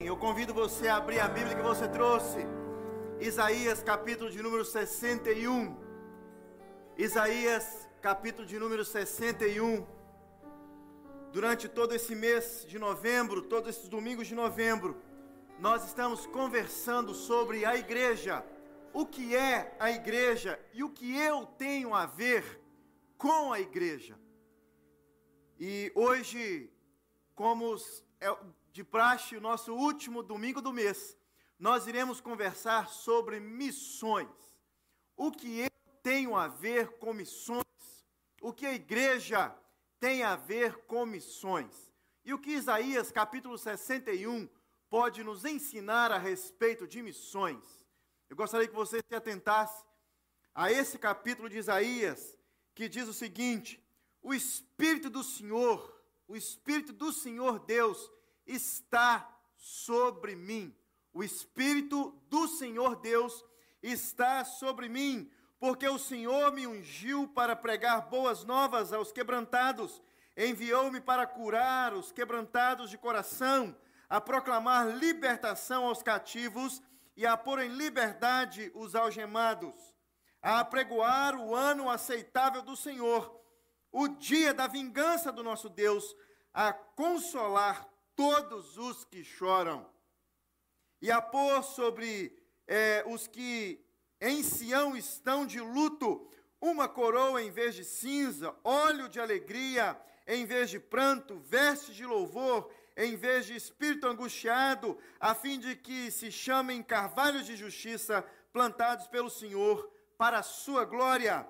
Eu convido você a abrir a Bíblia que você trouxe. Isaías, capítulo de número 61. Isaías, capítulo de número 61. Durante todo esse mês de novembro, todos esses domingos de novembro, nós estamos conversando sobre a igreja. O que é a igreja e o que eu tenho a ver com a igreja. E hoje, como é de praxe, o nosso último domingo do mês, nós iremos conversar sobre missões. O que eu tenho a ver com missões? O que a igreja tem a ver com missões? E o que Isaías capítulo 61 pode nos ensinar a respeito de missões? Eu gostaria que você se atentasse a esse capítulo de Isaías, que diz o seguinte: O Espírito do Senhor, o Espírito do Senhor Deus está sobre mim. O Espírito do Senhor Deus está sobre mim, porque o Senhor me ungiu para pregar boas novas aos quebrantados, enviou-me para curar os quebrantados de coração, a proclamar libertação aos cativos e a pôr em liberdade os algemados, a apregoar o ano aceitável do Senhor, o dia da vingança do nosso Deus, a consolar todos os que choram, e a pôr sobre é, os que em Sião estão de luto uma coroa em vez de cinza, óleo de alegria em vez de pranto, veste de louvor em vez de espírito angustiado, a fim de que se chamem carvalhos de justiça plantados pelo Senhor para a sua glória.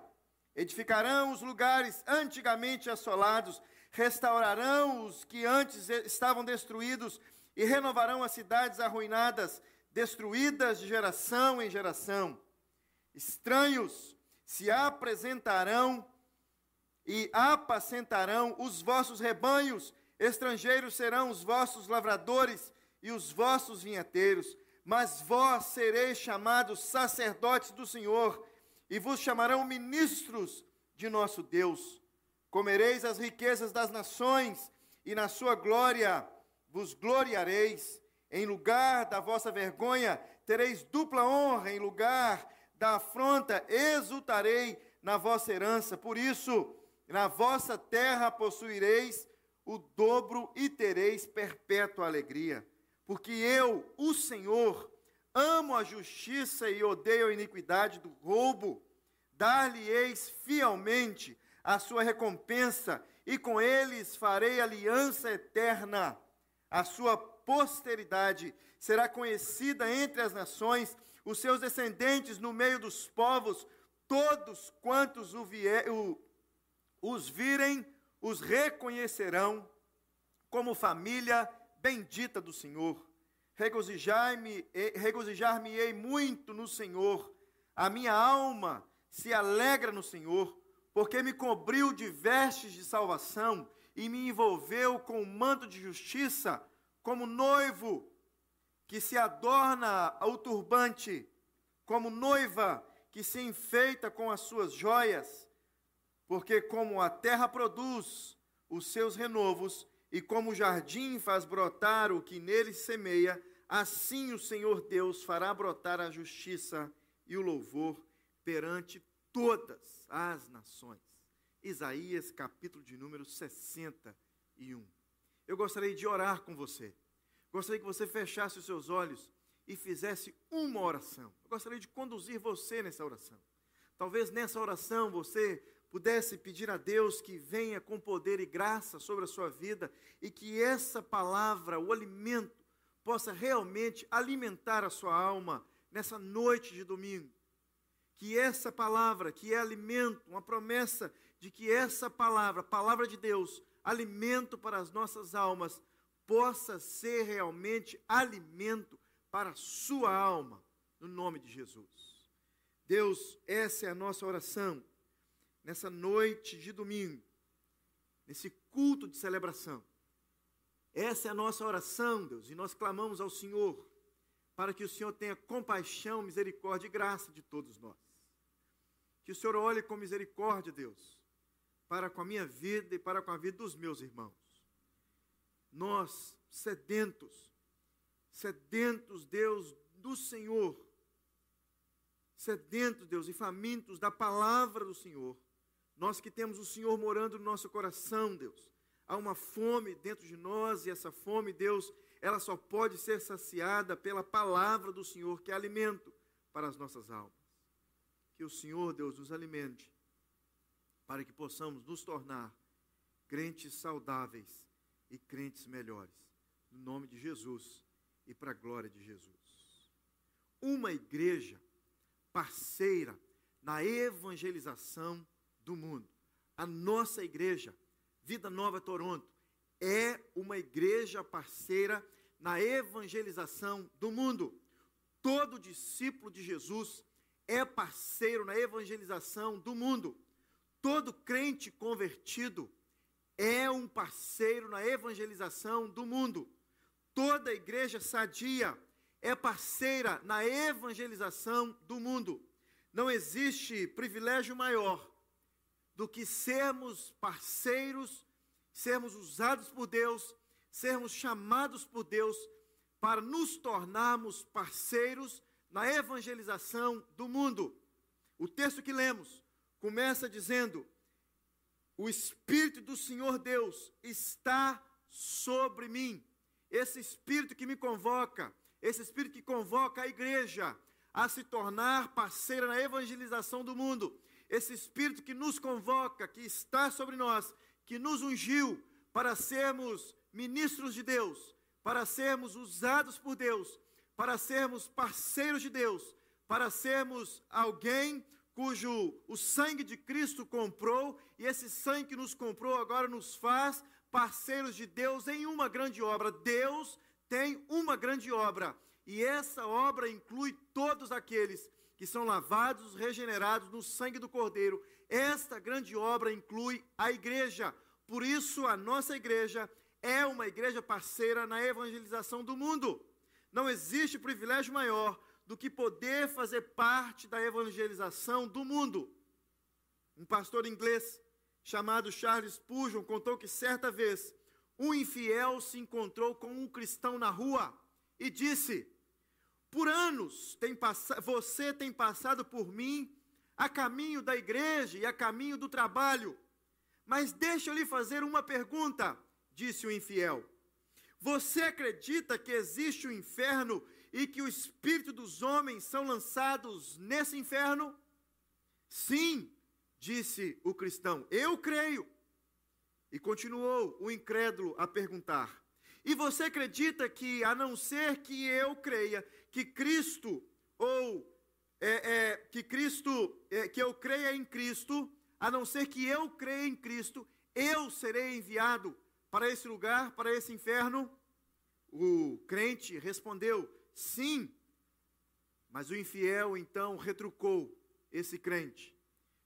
Edificarão os lugares antigamente assolados restaurarão os que antes estavam destruídos e renovarão as cidades arruinadas, destruídas de geração em geração. Estranhos se apresentarão e apacentarão os vossos rebanhos, estrangeiros serão os vossos lavradores e os vossos vinheteiros, mas vós sereis chamados sacerdotes do Senhor, e vos chamarão ministros de nosso Deus. Comereis as riquezas das nações, e na sua glória vos gloriareis. Em lugar da vossa vergonha, tereis dupla honra, em lugar da afronta, exultarei na vossa herança. Por isso, na vossa terra possuireis o dobro e tereis perpétua alegria. Porque eu, o Senhor, amo a justiça e odeio a iniquidade do roubo. Dar-lhe-eis fielmente a sua recompensa, e com eles farei aliança eterna. A sua posteridade será conhecida entre as nações, os seus descendentes no meio dos povos, todos quantos o vier, o, os virem, os reconhecerão como família bendita do Senhor. Regozijar-me, regozijar-me-ei muito no Senhor. A minha alma se alegra no Senhor porque me cobriu de vestes de salvação e me envolveu com o manto de justiça, como noivo que se adorna ao turbante, como noiva que se enfeita com as suas joias, porque como a terra produz os seus renovos e como o jardim faz brotar o que nele semeia, assim o Senhor Deus fará brotar a justiça e o louvor perante todas as nações. Isaías, capítulo de número 61. Eu gostaria de orar com você. Gostaria que você fechasse os seus olhos e fizesse uma oração. Eu gostaria de conduzir você nessa oração. Talvez nessa oração você pudesse pedir a Deus que venha com poder e graça sobre a sua vida e que essa palavra, o alimento, possa realmente alimentar a sua alma nessa noite de domingo que essa palavra, que é alimento, uma promessa de que essa palavra, palavra de Deus, alimento para as nossas almas, possa ser realmente alimento para a sua alma, no nome de Jesus. Deus, essa é a nossa oração, nessa noite de domingo, nesse culto de celebração. Essa é a nossa oração, Deus, e nós clamamos ao Senhor para que o Senhor tenha compaixão, misericórdia e graça de todos nós. Que o Senhor olhe com misericórdia, Deus, para com a minha vida e para com a vida dos meus irmãos. Nós, sedentos, sedentos, Deus, do Senhor, sedentos, Deus, e famintos da palavra do Senhor. Nós que temos o Senhor morando no nosso coração, Deus. Há uma fome dentro de nós e essa fome, Deus, ela só pode ser saciada pela palavra do Senhor, que é alimento para as nossas almas. Que o Senhor, Deus, nos alimente para que possamos nos tornar crentes saudáveis e crentes melhores. No nome de Jesus e para a glória de Jesus. Uma igreja parceira na evangelização do mundo. A nossa igreja, Vida Nova Toronto, é uma igreja parceira na evangelização do mundo. Todo discípulo de Jesus é parceiro na evangelização do mundo. Todo crente convertido é um parceiro na evangelização do mundo. Toda igreja sadia é parceira na evangelização do mundo. Não existe privilégio maior do que sermos parceiros, sermos usados por Deus, sermos chamados por Deus para nos tornarmos parceiros na evangelização do mundo. O texto que lemos começa dizendo: O Espírito do Senhor Deus está sobre mim. Esse Espírito que me convoca, esse Espírito que convoca a igreja a se tornar parceira na evangelização do mundo, esse Espírito que nos convoca, que está sobre nós, que nos ungiu para sermos ministros de Deus, para sermos usados por Deus, para sermos parceiros de Deus, para sermos alguém cujo o sangue de Cristo comprou, e esse sangue que nos comprou agora nos faz parceiros de Deus em uma grande obra. Deus tem uma grande obra, e essa obra inclui todos aqueles que são lavados, regenerados no sangue do Cordeiro. Esta grande obra inclui a igreja. Por isso, a nossa igreja é uma igreja parceira na evangelização do mundo. Não existe privilégio maior do que poder fazer parte da evangelização do mundo. Um pastor inglês chamado Charles Spurgeon contou que certa vez um infiel se encontrou com um cristão na rua e disse: Por anos tem você tem passado por mim a caminho da igreja e a caminho do trabalho. Mas deixa eu lhe fazer uma pergunta, disse o infiel. Você acredita que existe o um inferno e que o espírito dos homens são lançados nesse inferno? Sim, disse o cristão, eu creio. E continuou o incrédulo a perguntar: E você acredita que, a não ser que eu creia que Cristo, ou é, é, que Cristo, é, que eu creia em Cristo, a não ser que eu creia em Cristo, eu serei enviado para esse lugar, para esse inferno? O crente respondeu: Sim. Mas o infiel então retrucou esse crente.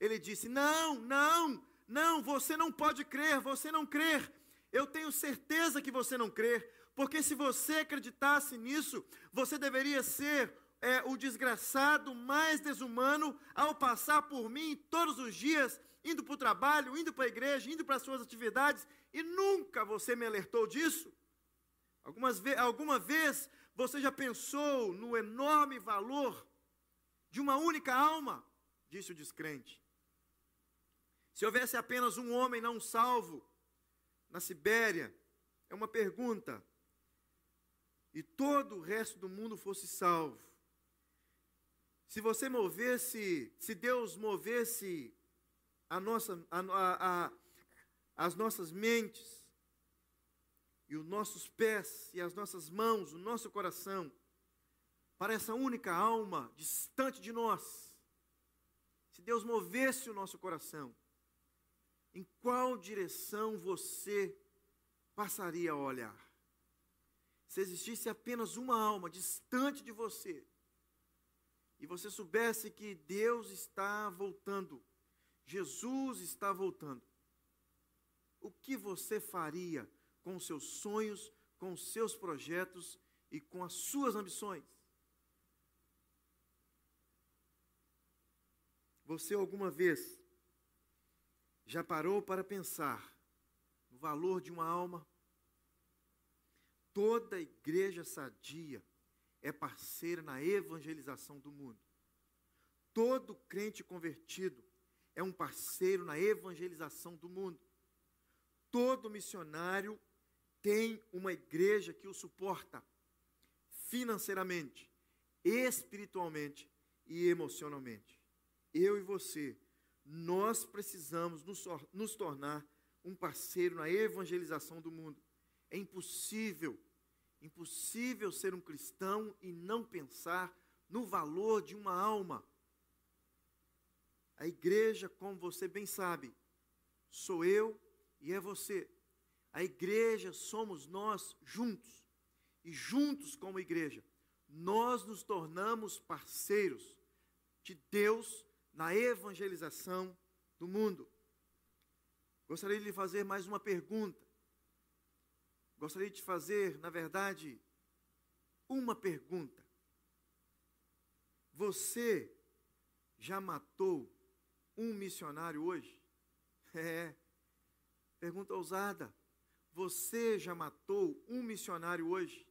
Ele disse: Não, não, não, você não pode crer, você não crer. Eu tenho certeza que você não crer, porque se você acreditasse nisso, você deveria ser é, o desgraçado mais desumano ao passar por mim todos os dias, indo para o trabalho, indo para a igreja, indo para as suas atividades, e nunca você me alertou disso. Algumas ve alguma vez você já pensou no enorme valor de uma única alma? Disse o descrente. Se houvesse apenas um homem não salvo na Sibéria, é uma pergunta, e todo o resto do mundo fosse salvo, se você movesse, se Deus movesse a nossa, a, a, a, as nossas mentes, e os nossos pés e as nossas mãos, o nosso coração, para essa única alma distante de nós. Se Deus movesse o nosso coração, em qual direção você passaria a olhar? Se existisse apenas uma alma distante de você, e você soubesse que Deus está voltando, Jesus está voltando, o que você faria com seus sonhos, com seus projetos e com as suas ambições. Você alguma vez já parou para pensar no valor de uma alma? Toda igreja sadia é parceira na evangelização do mundo. Todo crente convertido é um parceiro na evangelização do mundo. Todo missionário tem uma igreja que o suporta financeiramente, espiritualmente e emocionalmente. Eu e você, nós precisamos nos, nos tornar um parceiro na evangelização do mundo. É impossível, impossível ser um cristão e não pensar no valor de uma alma. A igreja, como você bem sabe, sou eu e é você. A igreja somos nós juntos. E juntos, como igreja, nós nos tornamos parceiros de Deus na evangelização do mundo. Gostaria de lhe fazer mais uma pergunta. Gostaria de fazer, na verdade, uma pergunta. Você já matou um missionário hoje? É. Pergunta ousada. Você já matou um missionário hoje?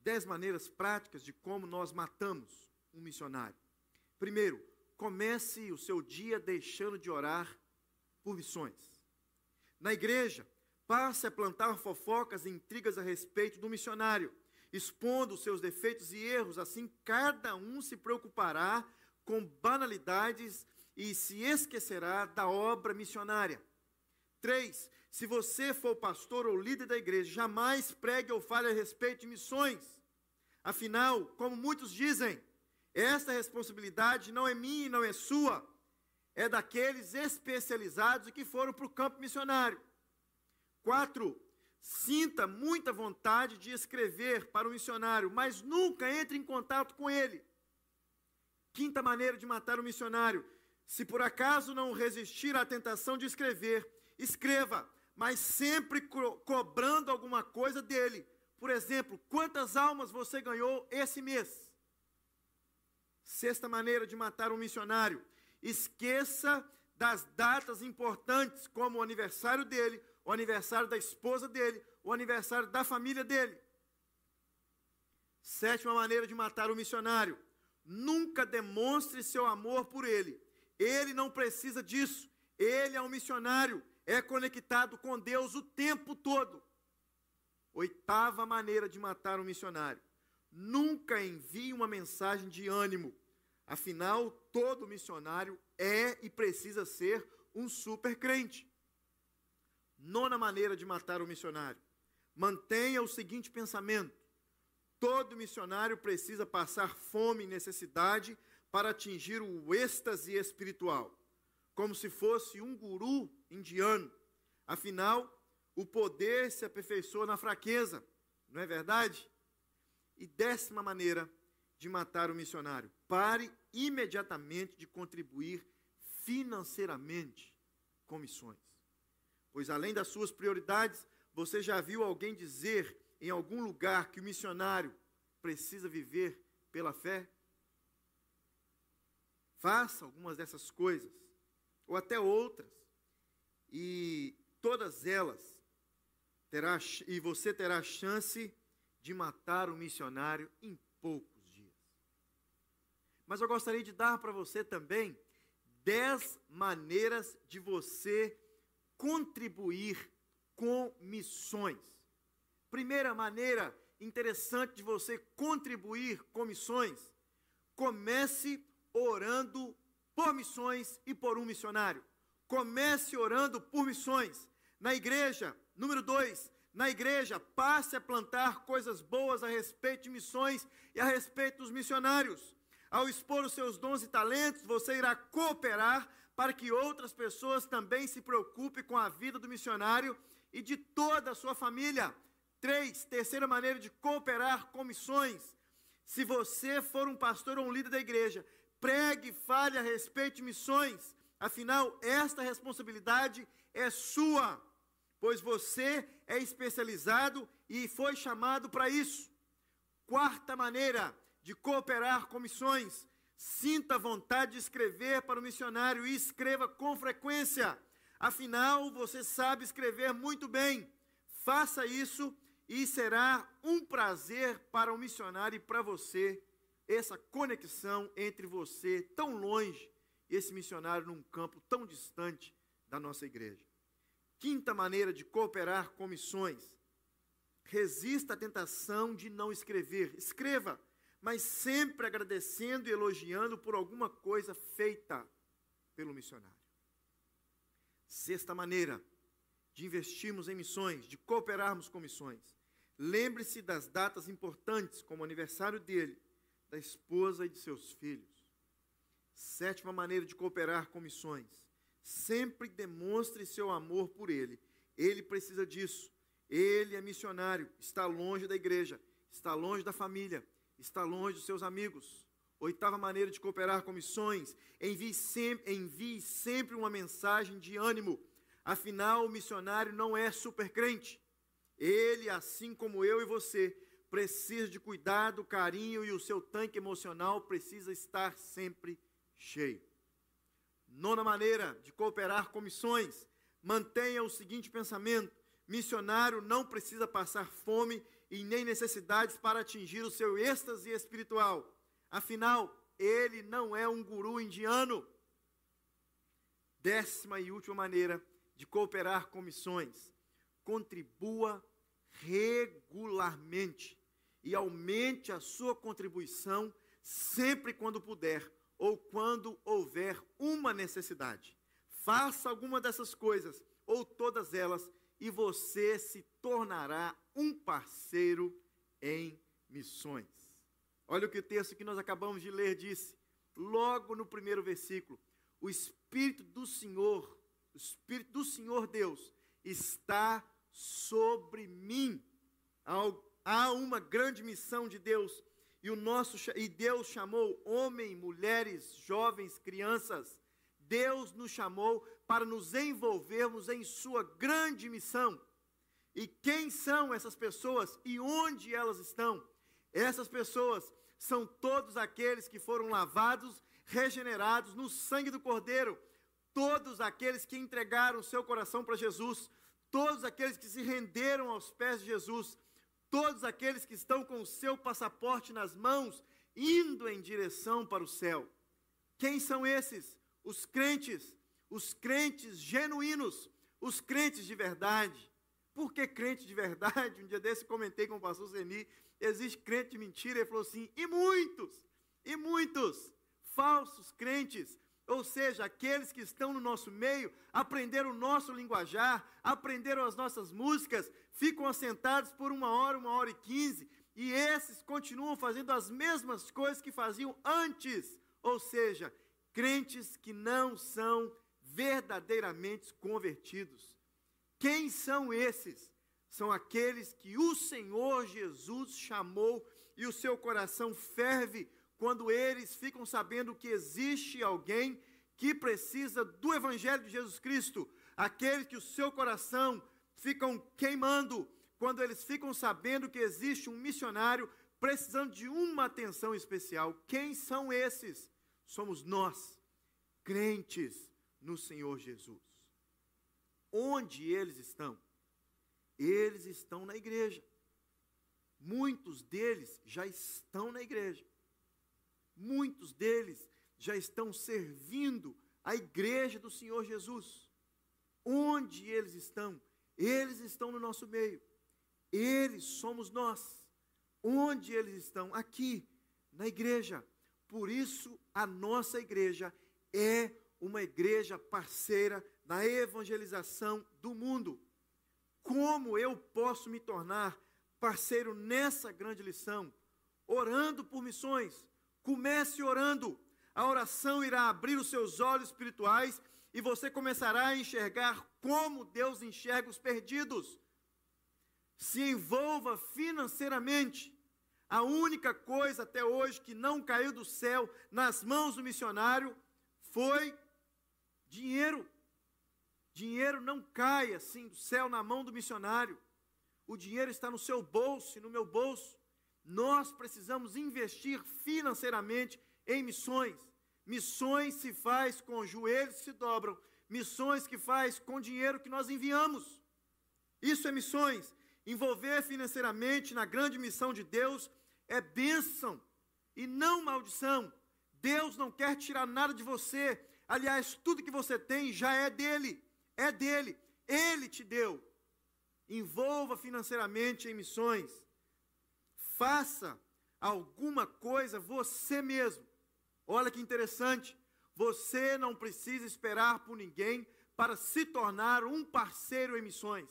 Dez maneiras práticas de como nós matamos um missionário. Primeiro, comece o seu dia deixando de orar por missões. Na igreja, passe a plantar fofocas e intrigas a respeito do missionário, expondo os seus defeitos e erros, assim cada um se preocupará com banalidades e se esquecerá da obra missionária. Três, se você for pastor ou líder da igreja, jamais pregue ou fale a respeito de missões. Afinal, como muitos dizem, essa responsabilidade não é minha e não é sua, é daqueles especializados que foram para o campo missionário. Quatro, sinta muita vontade de escrever para o missionário, mas nunca entre em contato com ele. Quinta maneira de matar o missionário: se por acaso não resistir à tentação de escrever, escreva, mas sempre co cobrando alguma coisa dele. Por exemplo, quantas almas você ganhou esse mês? Sexta maneira de matar um missionário: esqueça das datas importantes, como o aniversário dele, o aniversário da esposa dele, o aniversário da família dele. Sétima maneira de matar o missionário: nunca demonstre seu amor por ele. Ele não precisa disso. Ele é um missionário, é conectado com Deus o tempo todo. Oitava maneira de matar um missionário: Nunca envie uma mensagem de ânimo. Afinal, todo missionário é e precisa ser um super crente. Nona maneira de matar o missionário: mantenha o seguinte pensamento: todo missionário precisa passar fome e necessidade para atingir o êxtase espiritual, como se fosse um guru indiano. Afinal, o poder se aperfeiçoa na fraqueza, não é verdade? E décima maneira de matar o missionário: pare imediatamente de contribuir financeiramente com missões. Pois além das suas prioridades, você já viu alguém dizer em algum lugar que o missionário precisa viver pela fé? Faça algumas dessas coisas, ou até outras, e todas elas terá, e você terá chance de matar o missionário em poucos dias. Mas eu gostaria de dar para você também dez maneiras de você contribuir com missões. Primeira maneira interessante de você contribuir com missões: comece orando por missões e por um missionário. Comece orando por missões. Na igreja, número dois, na igreja, passe a plantar coisas boas a respeito de missões e a respeito dos missionários. Ao expor os seus dons e talentos, você irá cooperar para que outras pessoas também se preocupem com a vida do missionário e de toda a sua família. Três, terceira maneira de cooperar com missões. Se você for um pastor ou um líder da igreja, pregue fale a respeito de missões. Afinal, esta responsabilidade é sua pois você é especializado e foi chamado para isso. Quarta maneira de cooperar com missões: sinta vontade de escrever para o missionário e escreva com frequência. Afinal, você sabe escrever muito bem. Faça isso e será um prazer para o missionário e para você essa conexão entre você tão longe e esse missionário num campo tão distante da nossa igreja. Quinta maneira de cooperar com missões. Resista à tentação de não escrever. Escreva, mas sempre agradecendo e elogiando por alguma coisa feita pelo missionário. Sexta maneira de investirmos em missões, de cooperarmos com missões. Lembre-se das datas importantes, como o aniversário dele, da esposa e de seus filhos. Sétima maneira de cooperar com missões. Sempre demonstre seu amor por ele. Ele precisa disso. Ele é missionário, está longe da igreja, está longe da família, está longe dos seus amigos. Oitava maneira de cooperar com missões: envie sempre, envie sempre uma mensagem de ânimo. Afinal, o missionário não é super crente. Ele, assim como eu e você, precisa de cuidado, carinho e o seu tanque emocional precisa estar sempre cheio. Nona maneira de cooperar com missões: mantenha o seguinte pensamento: missionário não precisa passar fome e nem necessidades para atingir o seu êxtase espiritual. Afinal, ele não é um guru indiano. Décima e última maneira de cooperar com missões: contribua regularmente e aumente a sua contribuição sempre quando puder ou quando houver uma necessidade. Faça alguma dessas coisas ou todas elas e você se tornará um parceiro em missões. Olha o que o texto que nós acabamos de ler disse, logo no primeiro versículo: O Espírito do Senhor, o Espírito do Senhor Deus, está sobre mim. Há uma grande missão de Deus e, o nosso, e Deus chamou homens, mulheres, jovens, crianças. Deus nos chamou para nos envolvermos em Sua grande missão. E quem são essas pessoas e onde elas estão? Essas pessoas são todos aqueles que foram lavados, regenerados no sangue do Cordeiro, todos aqueles que entregaram seu coração para Jesus, todos aqueles que se renderam aos pés de Jesus, todos aqueles que estão com o seu passaporte nas mãos, indo em direção para o céu. Quem são esses? Os crentes, os crentes genuínos, os crentes de verdade. Por que crente de verdade? Um dia desse comentei com o pastor Zeni, existe crente de mentira, ele falou assim, e muitos, e muitos falsos crentes, ou seja, aqueles que estão no nosso meio, aprenderam o nosso linguajar, aprenderam as nossas músicas, ficam assentados por uma hora, uma hora e quinze, e esses continuam fazendo as mesmas coisas que faziam antes, ou seja, crentes que não são verdadeiramente convertidos. Quem são esses? São aqueles que o Senhor Jesus chamou e o seu coração ferve quando eles ficam sabendo que existe alguém que precisa do Evangelho de Jesus Cristo, aqueles que o seu coração ficam queimando quando eles ficam sabendo que existe um missionário precisando de uma atenção especial. Quem são esses? Somos nós, crentes no Senhor Jesus. Onde eles estão? Eles estão na igreja. Muitos deles já estão na igreja. Muitos deles já estão servindo a igreja do Senhor Jesus. Onde eles estão? Eles estão no nosso meio. Eles somos nós. Onde eles estão? Aqui, na igreja. Por isso, a nossa igreja é uma igreja parceira na evangelização do mundo. Como eu posso me tornar parceiro nessa grande lição? Orando por missões, Comece orando. A oração irá abrir os seus olhos espirituais e você começará a enxergar como Deus enxerga os perdidos. Se envolva financeiramente. A única coisa até hoje que não caiu do céu nas mãos do missionário foi dinheiro. Dinheiro não cai assim do céu na mão do missionário. O dinheiro está no seu bolso e no meu bolso. Nós precisamos investir financeiramente em missões. Missões se faz com joelhos que se dobram, missões que faz com dinheiro que nós enviamos. Isso é missões. Envolver financeiramente na grande missão de Deus é bênção e não maldição. Deus não quer tirar nada de você. Aliás, tudo que você tem já é dele. É dele. Ele te deu. Envolva financeiramente em missões. Faça alguma coisa você mesmo. Olha que interessante. Você não precisa esperar por ninguém para se tornar um parceiro em missões.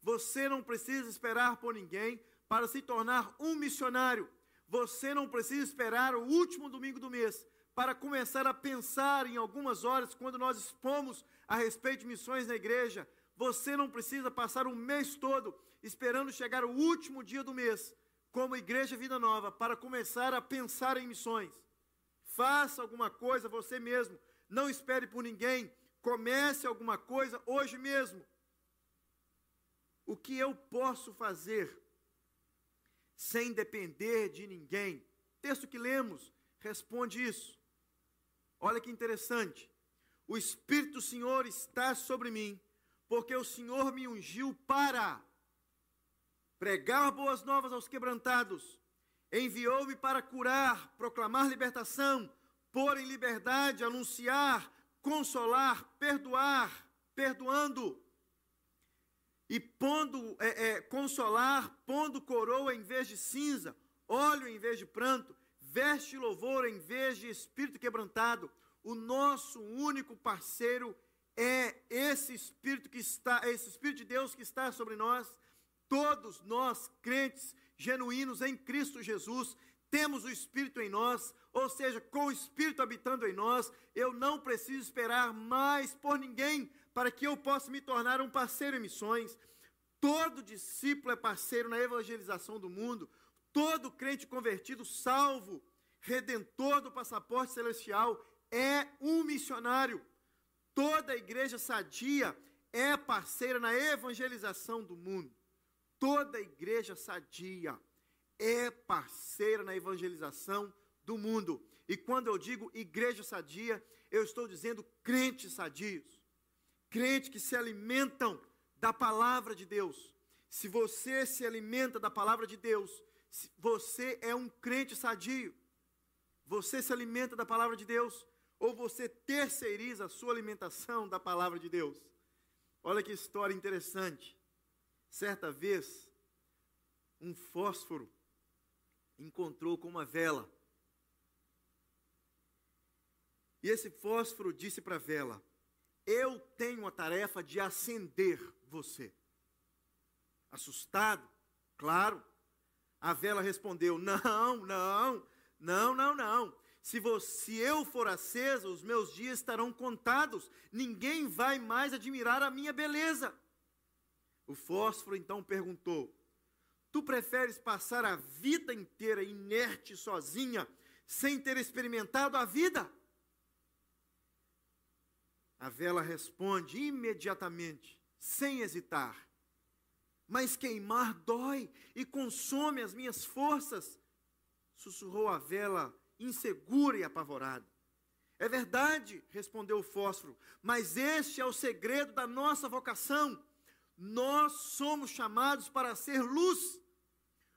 Você não precisa esperar por ninguém para se tornar um missionário. Você não precisa esperar o último domingo do mês para começar a pensar em algumas horas quando nós expomos a respeito de missões na igreja. Você não precisa passar um mês todo esperando chegar o último dia do mês, como Igreja Vida Nova, para começar a pensar em missões. Faça alguma coisa você mesmo. Não espere por ninguém. Comece alguma coisa hoje mesmo. O que eu posso fazer sem depender de ninguém? Texto que lemos responde isso. Olha que interessante. O Espírito do Senhor está sobre mim, porque o Senhor me ungiu para pregar boas novas aos quebrantados, enviou-me para curar, proclamar libertação, pôr em liberdade, anunciar, consolar, perdoar, perdoando, e pondo, é, é, consolar, pondo coroa em vez de cinza, óleo em vez de pranto, veste louvor em vez de espírito quebrantado. O nosso único parceiro é esse espírito que está, esse espírito de Deus que está sobre nós. Todos nós, crentes genuínos em Cristo Jesus, temos o espírito em nós, ou seja, com o espírito habitando em nós, eu não preciso esperar mais por ninguém para que eu possa me tornar um parceiro em missões. Todo discípulo é parceiro na evangelização do mundo. Todo crente convertido, salvo, redentor do passaporte celestial, é um missionário. Toda igreja sadia é parceira na evangelização do mundo. Toda igreja sadia é parceira na evangelização do mundo. E quando eu digo igreja sadia, eu estou dizendo crentes sadios. Crentes que se alimentam da palavra de Deus. Se você se alimenta da palavra de Deus, você é um crente sadio. Você se alimenta da palavra de Deus ou você terceiriza a sua alimentação da palavra de Deus? Olha que história interessante. Certa vez, um fósforo encontrou com uma vela. E esse fósforo disse para a vela: Eu tenho a tarefa de acender você. Assustado, claro, a vela respondeu: Não, não, não, não, não. Se, você, se eu for acesa, os meus dias estarão contados. Ninguém vai mais admirar a minha beleza. O fósforo então perguntou: Tu preferes passar a vida inteira inerte sozinha, sem ter experimentado a vida? A vela responde imediatamente, sem hesitar: mas queimar dói e consome as minhas forças. Sussurrou a vela, insegura e apavorada. É verdade, respondeu o fósforo, mas este é o segredo da nossa vocação. Nós somos chamados para ser luz.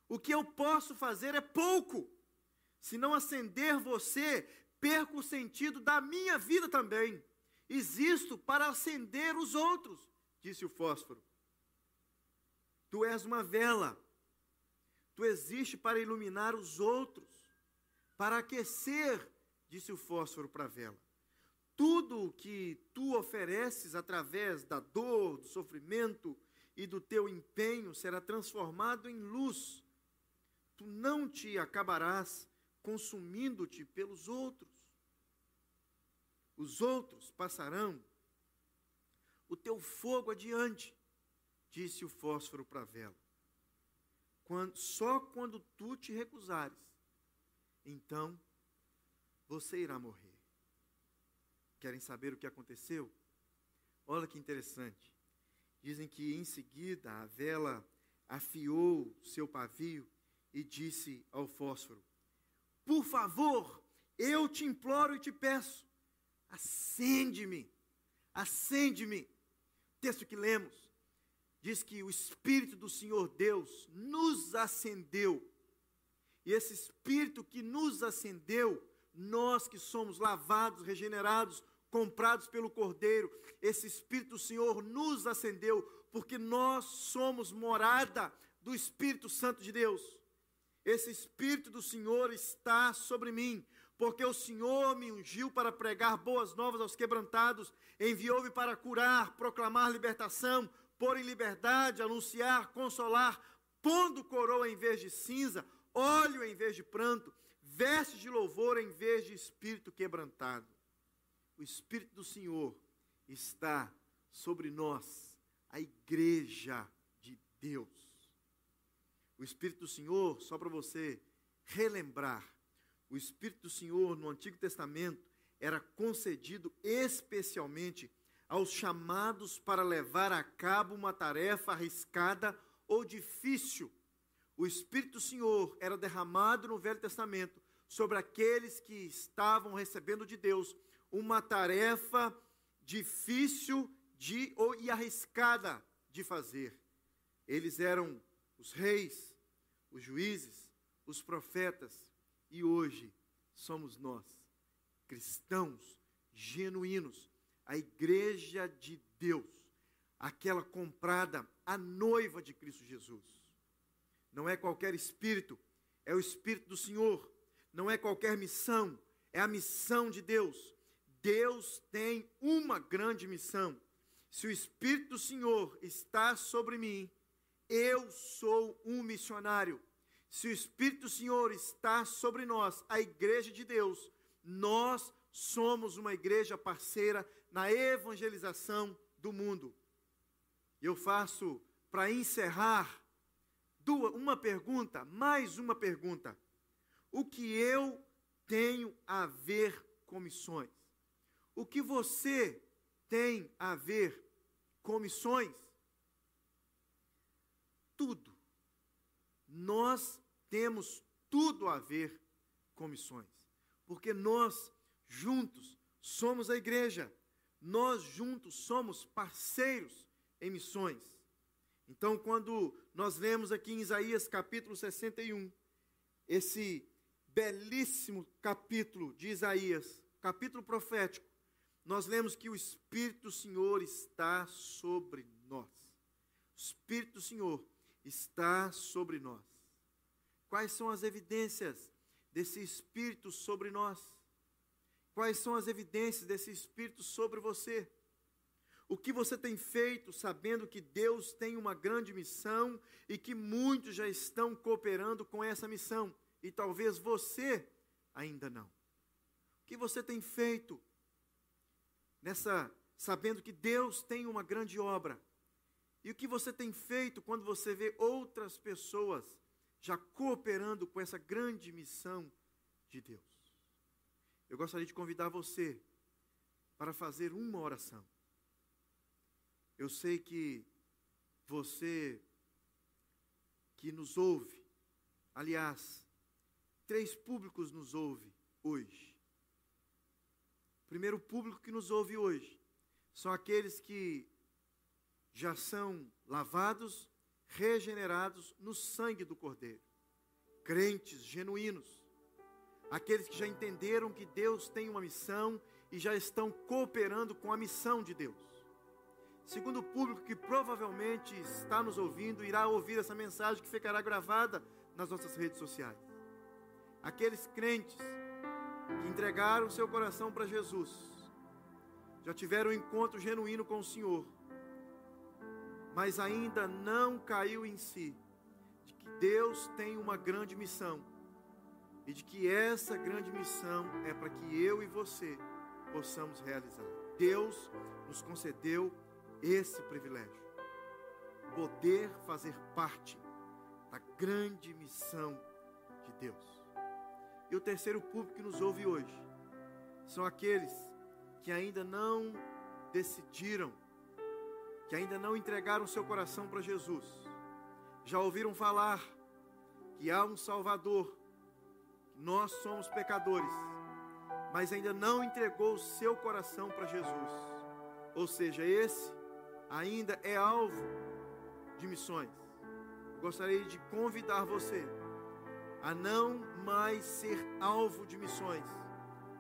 O que eu posso fazer é pouco. Se não acender você, perco o sentido da minha vida também. Existo para acender os outros, disse o fósforo. Tu és uma vela. Tu existes para iluminar os outros, para aquecer, disse o fósforo para a vela. Tudo o que tu ofereces através da dor, do sofrimento e do teu empenho será transformado em luz. Tu não te acabarás consumindo-te pelos outros. Os outros passarão o teu fogo adiante disse o fósforo para a vela. Quando, só quando tu te recusares, então você irá morrer. Querem saber o que aconteceu? Olha que interessante. Dizem que em seguida a vela afiou seu pavio e disse ao fósforo: Por favor, eu te imploro e te peço, acende-me, acende-me. Texto que lemos diz que o Espírito do Senhor Deus nos acendeu. E esse Espírito que nos acendeu, nós que somos lavados, regenerados, comprados pelo Cordeiro, esse Espírito do Senhor nos acendeu, porque nós somos morada do Espírito Santo de Deus. Esse Espírito do Senhor está sobre mim, porque o Senhor me ungiu para pregar boas novas aos quebrantados, enviou-me para curar, proclamar libertação, pôr em liberdade, anunciar, consolar, pondo coroa em vez de cinza, óleo em vez de pranto, veste de louvor em vez de espírito quebrantado. O Espírito do Senhor está sobre nós, a igreja de Deus. O Espírito do Senhor, só para você relembrar, o Espírito do Senhor no Antigo Testamento era concedido especialmente aos chamados para levar a cabo uma tarefa arriscada ou difícil. O Espírito do Senhor era derramado no Velho Testamento sobre aqueles que estavam recebendo de Deus uma tarefa difícil de, ou, e arriscada de fazer. Eles eram os reis, os juízes, os profetas, e hoje somos nós, cristãos genuínos, a igreja de Deus, aquela comprada, a noiva de Cristo Jesus. Não é qualquer espírito, é o espírito do Senhor. Não é qualquer missão, é a missão de Deus. Deus tem uma grande missão. Se o espírito do Senhor está sobre mim, eu sou um missionário. Se o espírito do Senhor está sobre nós, a igreja de Deus, nós somos uma igreja parceira na evangelização do mundo. Eu faço, para encerrar, uma pergunta, mais uma pergunta. O que eu tenho a ver com missões? O que você tem a ver com missões? Tudo. Nós temos tudo a ver com missões. Porque nós, juntos, somos a igreja nós juntos somos parceiros em missões. Então, quando nós lemos aqui em Isaías capítulo 61, esse belíssimo capítulo de Isaías, capítulo profético, nós lemos que o Espírito do Senhor está sobre nós. O Espírito do Senhor está sobre nós. Quais são as evidências desse Espírito sobre nós? Quais são as evidências desse Espírito sobre você? O que você tem feito sabendo que Deus tem uma grande missão e que muitos já estão cooperando com essa missão e talvez você ainda não? O que você tem feito nessa sabendo que Deus tem uma grande obra? E o que você tem feito quando você vê outras pessoas já cooperando com essa grande missão de Deus? eu gostaria de convidar você para fazer uma oração. Eu sei que você que nos ouve, aliás, três públicos nos ouve hoje. O primeiro público que nos ouve hoje são aqueles que já são lavados, regenerados no sangue do Cordeiro, crentes genuínos aqueles que já entenderam que Deus tem uma missão e já estão cooperando com a missão de Deus. Segundo o público que provavelmente está nos ouvindo, irá ouvir essa mensagem que ficará gravada nas nossas redes sociais. Aqueles crentes que entregaram seu coração para Jesus, já tiveram um encontro genuíno com o Senhor, mas ainda não caiu em si de que Deus tem uma grande missão e de que essa grande missão é para que eu e você possamos realizar. Deus nos concedeu esse privilégio, poder fazer parte da grande missão de Deus. E o terceiro público que nos ouve hoje são aqueles que ainda não decidiram, que ainda não entregaram seu coração para Jesus. Já ouviram falar que há um Salvador nós somos pecadores, mas ainda não entregou o seu coração para Jesus. Ou seja, esse ainda é alvo de missões. Eu gostaria de convidar você a não mais ser alvo de missões,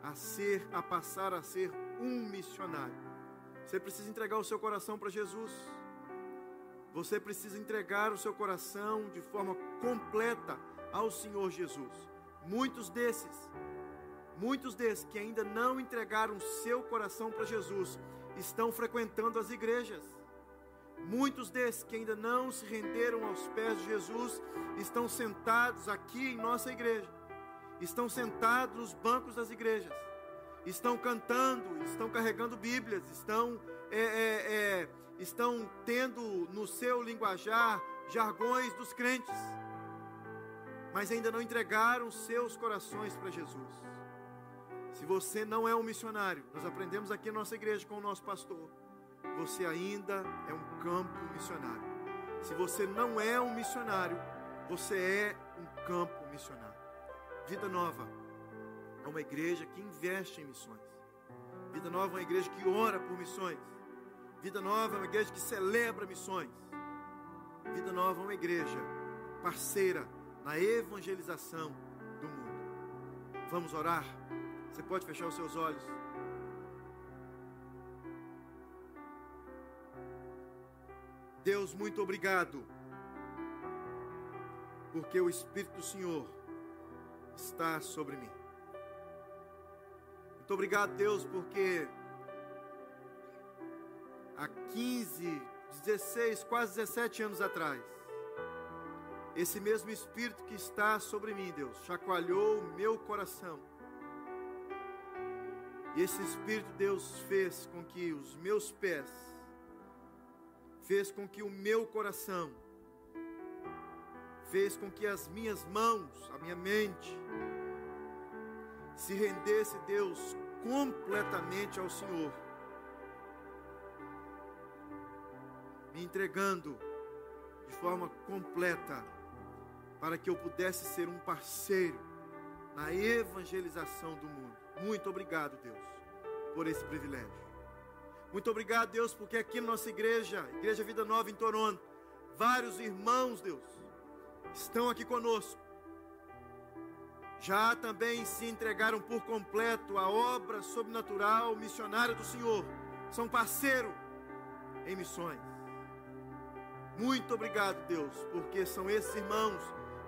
a ser, a passar a ser um missionário. Você precisa entregar o seu coração para Jesus. Você precisa entregar o seu coração de forma completa ao Senhor Jesus. Muitos desses, muitos desses que ainda não entregaram o seu coração para Jesus, estão frequentando as igrejas. Muitos desses que ainda não se renderam aos pés de Jesus estão sentados aqui em nossa igreja, estão sentados nos bancos das igrejas, estão cantando, estão carregando Bíblias, estão, é, é, é, estão tendo no seu linguajar jargões dos crentes, mas ainda não entregaram seus corações para Jesus. Se você não é um missionário, nós aprendemos aqui na nossa igreja com o nosso pastor, você ainda é um campo missionário. Se você não é um missionário, você é um campo missionário. Vida Nova é uma igreja que investe em missões. Vida Nova é uma igreja que ora por missões. Vida Nova é uma igreja que celebra missões. Vida Nova é uma igreja parceira na evangelização do mundo. Vamos orar? Você pode fechar os seus olhos. Deus, muito obrigado, porque o Espírito do Senhor está sobre mim. Muito obrigado, Deus, porque há 15, 16, quase 17 anos atrás, esse mesmo Espírito que está sobre mim, Deus, chacoalhou o meu coração e esse Espírito Deus fez com que os meus pés, fez com que o meu coração, fez com que as minhas mãos, a minha mente, se rendesse, Deus, completamente ao Senhor, me entregando de forma completa, para que eu pudesse ser um parceiro na evangelização do mundo. Muito obrigado, Deus, por esse privilégio. Muito obrigado, Deus, porque aqui na nossa igreja, Igreja Vida Nova em Toronto, vários irmãos, Deus, estão aqui conosco. Já também se entregaram por completo à obra sobrenatural missionária do Senhor. São parceiro em missões. Muito obrigado, Deus, porque são esses irmãos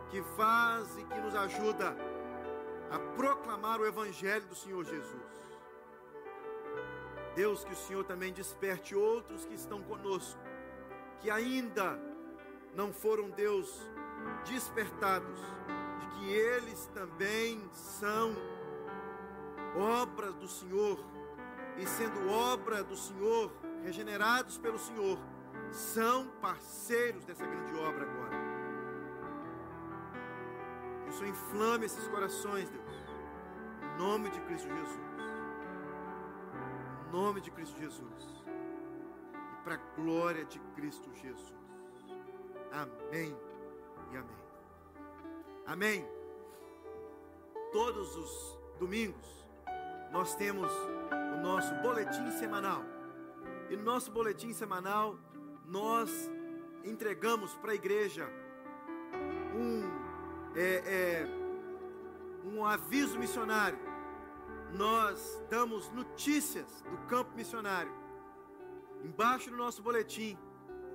que fazem que nos ajudam a proclamar o Evangelho do Senhor Jesus. Deus, que o Senhor também desperte outros que estão conosco, que ainda não foram, Deus, despertados, de que eles também são obras do Senhor, e sendo obra do Senhor, regenerados pelo Senhor, são parceiros dessa grande obra agora. Que o Senhor inflame esses corações, Deus. Em nome de Cristo Jesus. Nome de Cristo Jesus. E para a glória de Cristo Jesus. Amém e amém. Amém. Todos os domingos nós temos o nosso boletim semanal. E no nosso boletim semanal nós entregamos para a igreja um é, é, um aviso missionário. Nós damos notícias do campo missionário. Embaixo do nosso boletim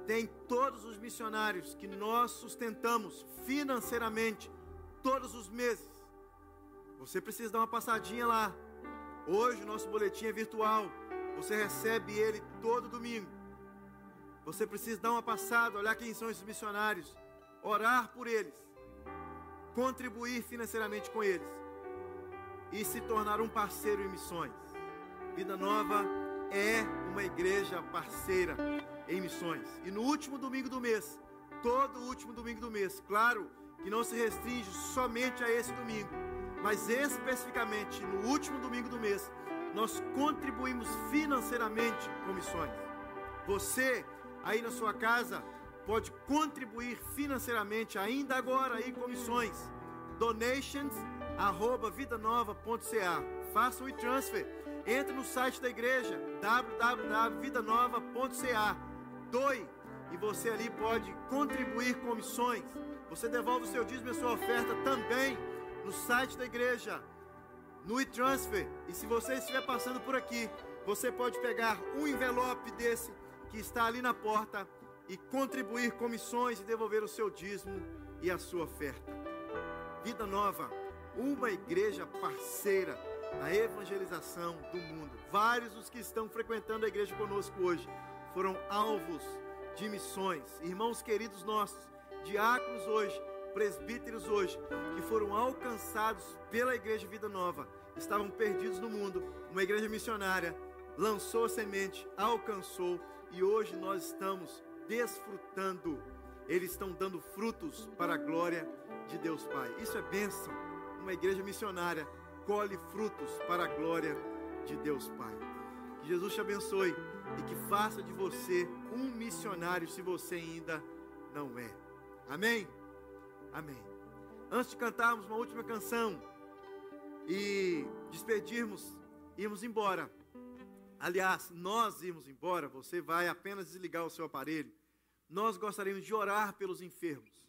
tem todos os missionários que nós sustentamos financeiramente todos os meses. Você precisa dar uma passadinha lá. Hoje o nosso boletim é virtual. Você recebe ele todo domingo. Você precisa dar uma passada, olhar quem são esses missionários, orar por eles contribuir financeiramente com eles e se tornar um parceiro em missões. Vida Nova é uma igreja parceira em missões. E no último domingo do mês, todo último domingo do mês, claro que não se restringe somente a esse domingo, mas especificamente no último domingo do mês, nós contribuímos financeiramente com missões. Você aí na sua casa pode contribuir financeiramente ainda agora aí com missões. Donations arroba vidanova.ca. Faça o e-transfer. Entre no site da igreja www.vidanova.ca. Doe e você ali pode contribuir com missões. Você devolve o seu dízimo e a sua oferta também no site da igreja, no e-transfer. E se você estiver passando por aqui, você pode pegar um envelope desse que está ali na porta e contribuir com missões e devolver o seu dízimo e a sua oferta. Vida Nova, uma igreja parceira na evangelização do mundo. Vários dos que estão frequentando a igreja conosco hoje foram alvos de missões. Irmãos queridos nossos, diáconos hoje, presbíteros hoje, que foram alcançados pela igreja Vida Nova, estavam perdidos no mundo. Uma igreja missionária lançou a semente, alcançou e hoje nós estamos desfrutando. Eles estão dando frutos para a glória de Deus Pai. Isso é bênção. Uma igreja missionária colhe frutos para a glória de Deus Pai. Que Jesus te abençoe e que faça de você um missionário se você ainda não é. Amém? Amém. Antes de cantarmos uma última canção e despedirmos, irmos embora. Aliás, nós irmos embora, você vai apenas desligar o seu aparelho. Nós gostaríamos de orar pelos enfermos.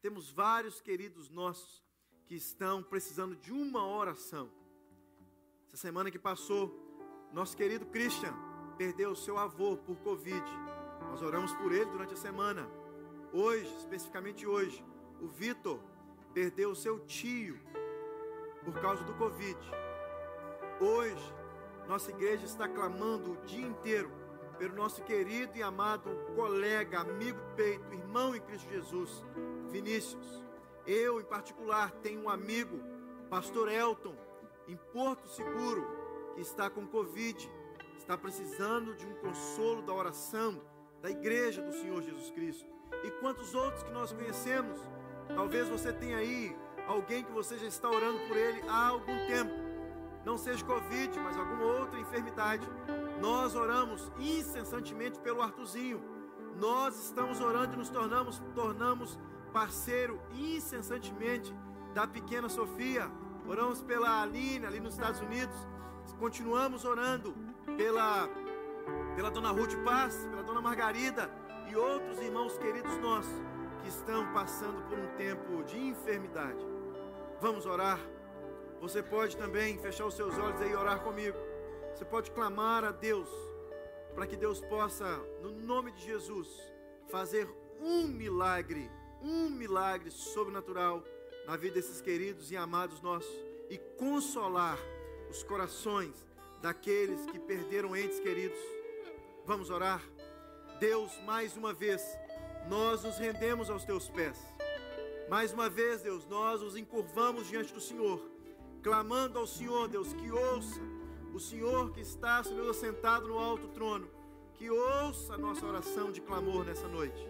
Temos vários queridos nossos que estão precisando de uma oração. Essa semana que passou, nosso querido Christian perdeu seu avô por Covid. Nós oramos por ele durante a semana. Hoje, especificamente hoje, o Vitor perdeu seu tio por causa do Covid. Hoje, nossa igreja está clamando o dia inteiro pelo nosso querido e amado colega, amigo peito, irmão em Cristo Jesus, Vinícius. Eu, em particular, tenho um amigo, pastor Elton, em Porto Seguro, que está com Covid está precisando de um consolo da oração da igreja do Senhor Jesus Cristo. E quantos outros que nós conhecemos, talvez você tenha aí alguém que você já está orando por ele há algum tempo. Não seja Covid, mas alguma outra enfermidade. Nós oramos incessantemente pelo Artuzinho. Nós estamos orando e nos tornamos, tornamos parceiro incessantemente da pequena Sofia. Oramos pela Aline ali nos Estados Unidos. Continuamos orando pela, pela dona Ruth Paz, pela dona Margarida e outros irmãos queridos nossos que estão passando por um tempo de enfermidade. Vamos orar. Você pode também fechar os seus olhos e orar comigo. Você pode clamar a Deus para que Deus possa, no nome de Jesus, fazer um milagre, um milagre sobrenatural na vida desses queridos e amados nossos e consolar os corações daqueles que perderam entes queridos. Vamos orar? Deus, mais uma vez, nós nos rendemos aos teus pés. Mais uma vez, Deus, nós nos encurvamos diante do Senhor, clamando ao Senhor, Deus, que ouça o Senhor que está, Senhor, sentado no alto trono, que ouça a nossa oração de clamor nessa noite.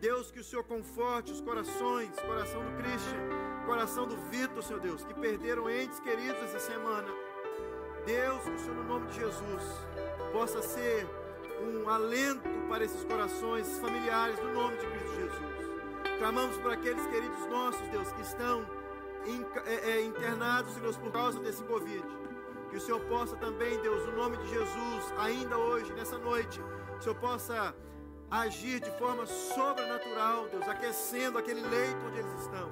Deus, que o Senhor conforte os corações, coração do Christian, coração do Vitor, Senhor Deus, que perderam entes queridos essa semana Deus, que o Senhor, no nome de Jesus, possa ser um alento para esses corações familiares, no nome de Cristo Jesus. Clamamos por aqueles queridos nossos, Deus, que estão é, é, internados, Senhor, por causa desse Covid. Que o Senhor possa também, Deus, no nome de Jesus, ainda hoje, nessa noite, que o Senhor possa agir de forma sobrenatural, Deus, aquecendo aquele leito onde eles estão.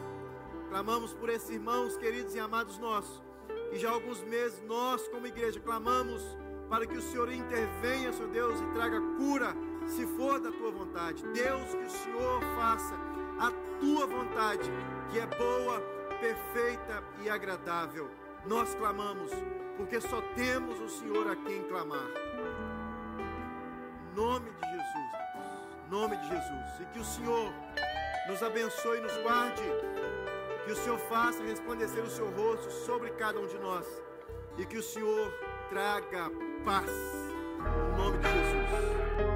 Clamamos por esses irmãos queridos e amados nossos e já há alguns meses nós, como igreja, clamamos para que o Senhor intervenha, Senhor Deus, e traga cura, se for da tua vontade. Deus, que o Senhor faça a tua vontade, que é boa, perfeita e agradável. Nós clamamos, porque só temos o Senhor a quem clamar. Nome de Jesus, nome de Jesus, e que o Senhor nos abençoe e nos guarde que o Senhor faça resplandecer o seu rosto sobre cada um de nós. E que o Senhor traga paz. Em nome de Jesus.